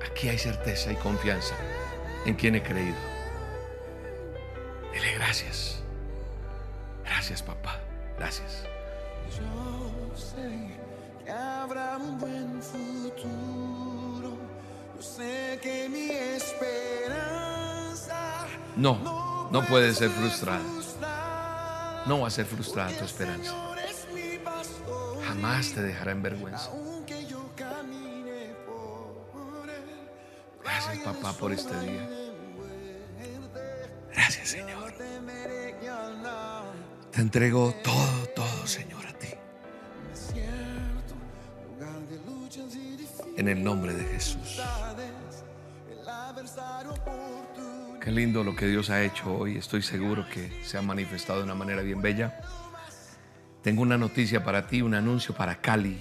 Aquí hay certeza y confianza en quien he creído. Dile gracias. Gracias, papá. Gracias. Yo sé que habrá un buen futuro. Yo sé que mi esperanza No, no puede ser frustrada. No va a ser frustrada tu esperanza. Jamás te dejará en vergüenza. Gracias, papá, por este día. Gracias, Señor. Te entrego todo, todo, Señor, a ti. En el nombre de Jesús. Qué lindo lo que Dios ha hecho hoy. Estoy seguro que se ha manifestado de una manera bien bella. Tengo una noticia para ti, un anuncio para Cali.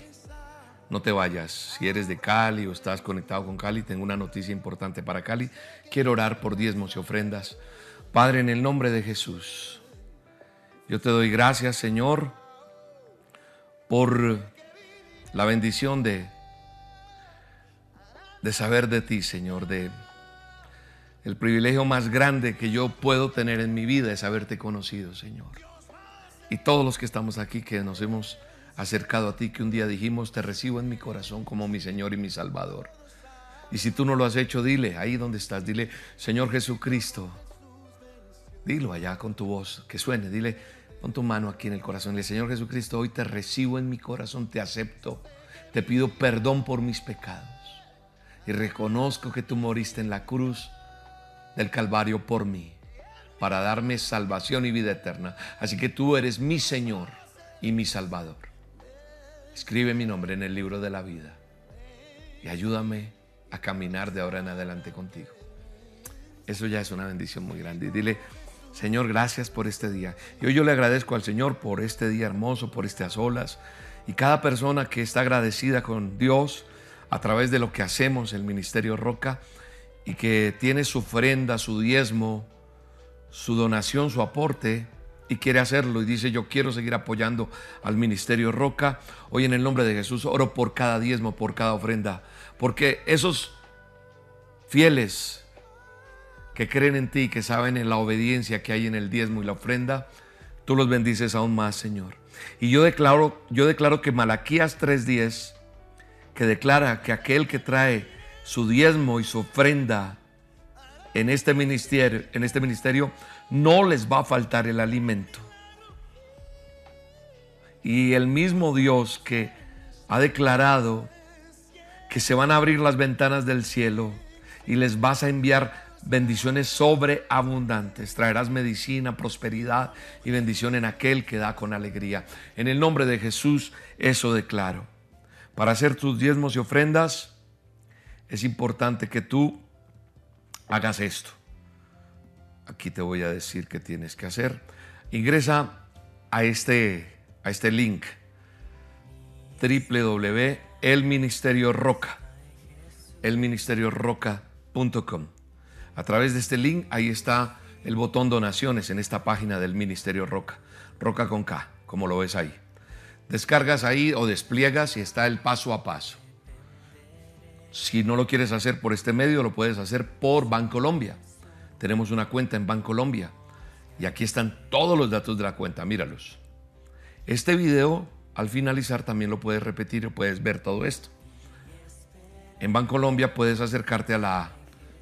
No te vayas. Si eres de Cali o estás conectado con Cali, tengo una noticia importante para Cali. Quiero orar por diezmos y ofrendas. Padre, en el nombre de Jesús, yo te doy gracias, Señor, por la bendición de, de saber de ti, Señor, de el privilegio más grande que yo puedo tener en mi vida es haberte conocido, Señor. Y todos los que estamos aquí, que nos hemos acercado a ti, que un día dijimos, te recibo en mi corazón como mi Señor y mi Salvador. Y si tú no lo has hecho, dile, ahí donde estás, dile, Señor Jesucristo, dilo allá con tu voz, que suene, dile, pon tu mano aquí en el corazón, dile, Señor Jesucristo, hoy te recibo en mi corazón, te acepto, te pido perdón por mis pecados. Y reconozco que tú moriste en la cruz del Calvario por mí, para darme salvación y vida eterna. Así que tú eres mi Señor y mi Salvador. Escribe mi nombre en el libro de la vida y ayúdame a caminar de ahora en adelante contigo. Eso ya es una bendición muy grande. Y dile, Señor, gracias por este día. Y hoy yo le agradezco al Señor por este día hermoso, por estas olas. Y cada persona que está agradecida con Dios a través de lo que hacemos, el Ministerio Roca, y que tiene su ofrenda, su diezmo, su donación, su aporte, y quiere hacerlo y dice yo quiero seguir apoyando al Ministerio Roca. Hoy en el nombre de Jesús oro por cada diezmo, por cada ofrenda, porque esos fieles que creen en ti, que saben en la obediencia que hay en el diezmo y la ofrenda, tú los bendices aún más, Señor. Y yo declaro, yo declaro que Malaquías 3:10 que declara que aquel que trae su diezmo y su ofrenda en este ministerio, en este ministerio no les va a faltar el alimento. Y el mismo Dios que ha declarado que se van a abrir las ventanas del cielo y les vas a enviar bendiciones sobreabundantes. Traerás medicina, prosperidad y bendición en aquel que da con alegría. En el nombre de Jesús, eso declaro. Para hacer tus diezmos y ofrendas, es importante que tú hagas esto. Aquí te voy a decir qué tienes que hacer. Ingresa a este, a este link www.elministerioroca elministerioroca.com. A través de este link ahí está el botón donaciones en esta página del Ministerio Roca. Roca con K, como lo ves ahí. Descargas ahí o despliegas y está el paso a paso. Si no lo quieres hacer por este medio, lo puedes hacer por Bancolombia. Tenemos una cuenta en Bancolombia y aquí están todos los datos de la cuenta, míralos. Este video, al finalizar, también lo puedes repetir y puedes ver todo esto. En Bancolombia puedes acercarte a la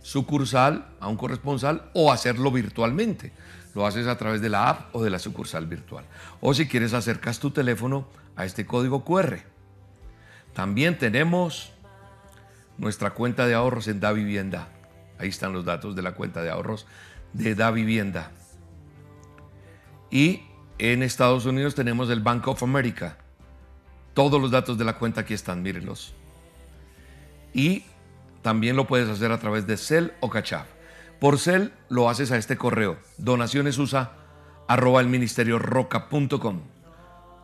sucursal, a un corresponsal o hacerlo virtualmente. Lo haces a través de la app o de la sucursal virtual. O si quieres, acercas tu teléfono a este código QR. También tenemos nuestra cuenta de ahorros en Da Vivienda. Ahí están los datos de la cuenta de ahorros de Da Vivienda. Y en Estados Unidos tenemos el Bank of America. Todos los datos de la cuenta aquí están, mírenlos. Y también lo puedes hacer a través de Cell o Cachap. Por Cell lo haces a este correo, donacionesusa arroba el ministerio roca.com.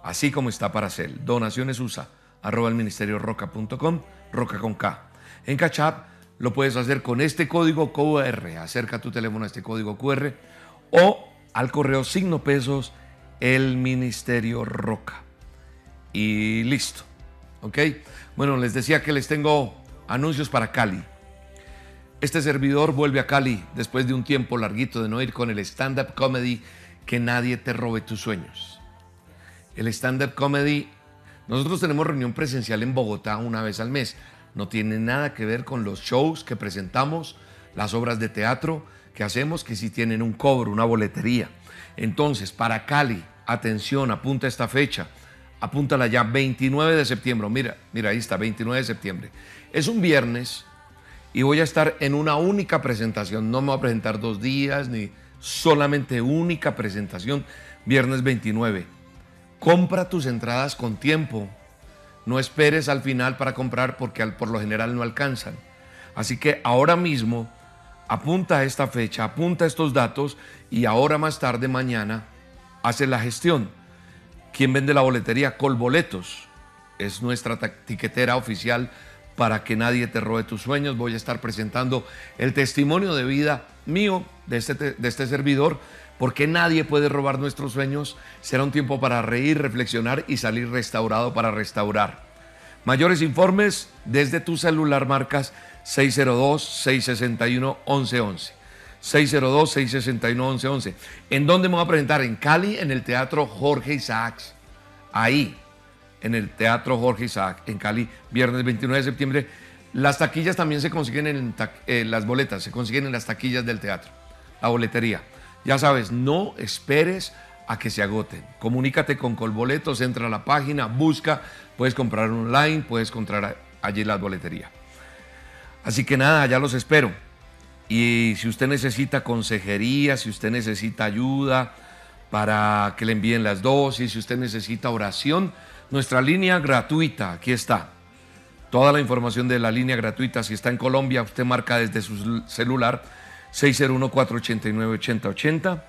Así como está para Cell, donacionesusa roca.com, roca con K. En Cachap lo puedes hacer con este código QR. Acerca tu teléfono a este código QR o al correo signo pesos el Ministerio Roca. Y listo. ¿Ok? Bueno, les decía que les tengo anuncios para Cali. Este servidor vuelve a Cali después de un tiempo larguito de no ir con el stand-up comedy que nadie te robe tus sueños. El stand-up comedy, nosotros tenemos reunión presencial en Bogotá una vez al mes no tiene nada que ver con los shows que presentamos, las obras de teatro que hacemos, que sí tienen un cobro, una boletería. Entonces, para Cali, atención, apunta esta fecha, apúntala ya, 29 de septiembre, mira, mira, ahí está, 29 de septiembre. Es un viernes y voy a estar en una única presentación. No me voy a presentar dos días ni solamente única presentación, viernes 29. Compra tus entradas con tiempo. No esperes al final para comprar porque por lo general no alcanzan. Así que ahora mismo apunta esta fecha, apunta estos datos y ahora más tarde, mañana, hace la gestión. ¿Quién vende la boletería? Colboletos. Es nuestra tiquetera oficial para que nadie te robe tus sueños. Voy a estar presentando el testimonio de vida mío, de este, de este servidor, porque nadie puede robar nuestros sueños. Será un tiempo para reír, reflexionar y salir restaurado para restaurar. Mayores informes desde tu celular marcas 602-661-1111. 602-661-1111. ¿En dónde me voy a presentar? En Cali, en el Teatro Jorge Isaacs. Ahí, en el Teatro Jorge Isaac, en Cali, viernes 29 de septiembre. Las taquillas también se consiguen en eh, las boletas, se consiguen en las taquillas del teatro, la boletería. Ya sabes, no esperes a que se agoten. Comunícate con Colboletos, entra a la página, busca, puedes comprar online, puedes comprar allí la boletería. Así que nada, ya los espero. Y si usted necesita consejería, si usted necesita ayuda para que le envíen las dosis, si usted necesita oración, nuestra línea gratuita, aquí está. Toda la información de la línea gratuita, si está en Colombia, usted marca desde su celular 601-489-8080.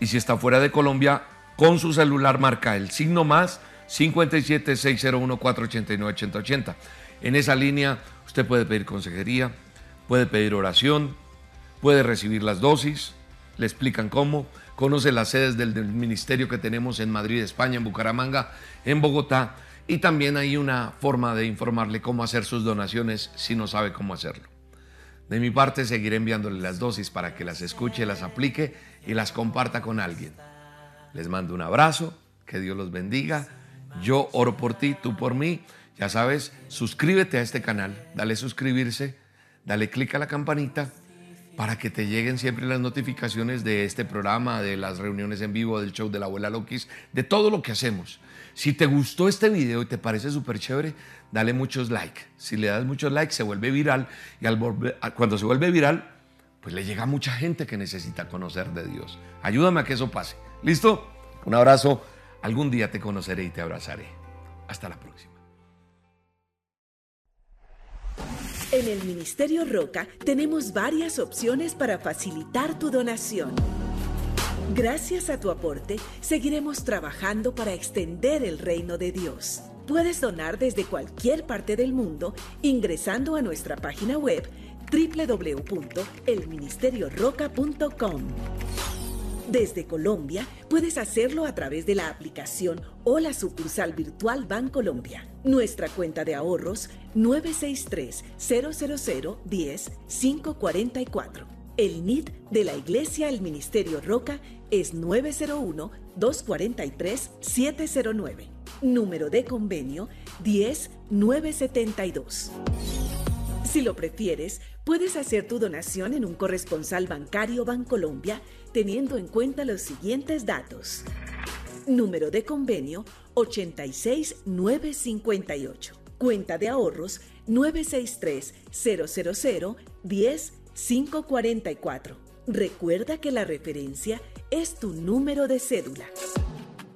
Y si está fuera de Colombia, con su celular marca el signo más 57 601 489 8080. En esa línea usted puede pedir consejería, puede pedir oración, puede recibir las dosis, le explican cómo, conoce las sedes del, ministerio que tenemos en Madrid, España, en Bucaramanga, en Bogotá, y también hay una forma de informarle cómo hacer sus donaciones si no sabe cómo hacerlo. De mi parte seguiré enviándole las dosis para que las escuche, las aplique y las comparta con alguien. Les mando un abrazo, que Dios los bendiga. Yo oro por ti, tú por mí. Ya sabes, suscríbete a este canal, dale suscribirse, dale clic a la campanita para que te lleguen siempre las notificaciones de este programa, de las reuniones en vivo, del show de la abuela Lokis, de todo lo que hacemos. Si te gustó este video y te parece súper chévere, dale muchos likes. Si le das muchos likes, se vuelve viral y al cuando se vuelve viral, pues le llega a mucha gente que necesita conocer de Dios. Ayúdame a que eso pase. ¿Listo? Un abrazo. Algún día te conoceré y te abrazaré. Hasta la próxima. En el Ministerio Roca tenemos varias opciones para facilitar tu donación. Gracias a tu aporte, seguiremos trabajando para extender el reino de Dios. Puedes donar desde cualquier parte del mundo ingresando a nuestra página web www.elministerioroca.com. Desde Colombia puedes hacerlo a través de la aplicación o la sucursal virtual Bancolombia. Nuestra cuenta de ahorros 963 000 10 544. El NID de la Iglesia El Ministerio Roca es 901 243 709. Número de convenio 10972. Si lo prefieres, puedes hacer tu donación en un corresponsal bancario Bancolombia teniendo en cuenta los siguientes datos. Número de convenio 86958. Cuenta de ahorros 963 000 10 544. Recuerda que la referencia es tu número de cédula.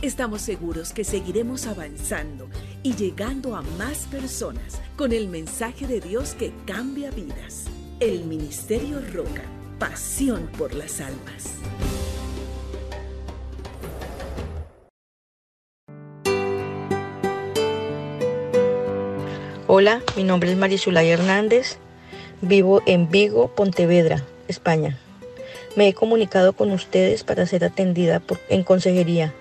Estamos seguros que seguiremos avanzando y llegando a más personas con el mensaje de Dios que cambia vidas. El Ministerio Roca, pasión por las almas. Hola, mi nombre es Marisulay Hernández. Vivo en Vigo, Pontevedra, España. Me he comunicado con ustedes para ser atendida en consejería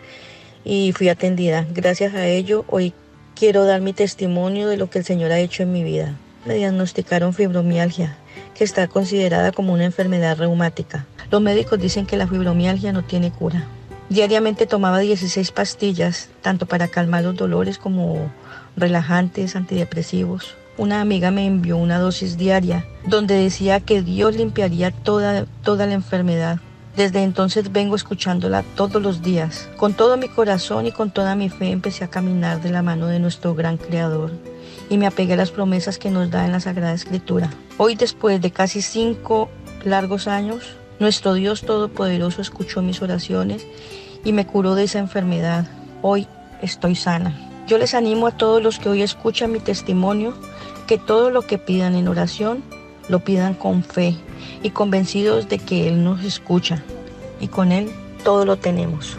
y fui atendida. Gracias a ello, hoy quiero dar mi testimonio de lo que el Señor ha hecho en mi vida. Me diagnosticaron fibromialgia, que está considerada como una enfermedad reumática. Los médicos dicen que la fibromialgia no tiene cura. Diariamente tomaba 16 pastillas, tanto para calmar los dolores como relajantes, antidepresivos. Una amiga me envió una dosis diaria donde decía que Dios limpiaría toda, toda la enfermedad. Desde entonces vengo escuchándola todos los días. Con todo mi corazón y con toda mi fe empecé a caminar de la mano de nuestro gran Creador y me apegué a las promesas que nos da en la Sagrada Escritura. Hoy, después de casi cinco largos años, nuestro Dios Todopoderoso escuchó mis oraciones y me curó de esa enfermedad. Hoy estoy sana. Yo les animo a todos los que hoy escuchan mi testimonio que todo lo que pidan en oración lo pidan con fe y convencidos de que Él nos escucha y con Él todo lo tenemos.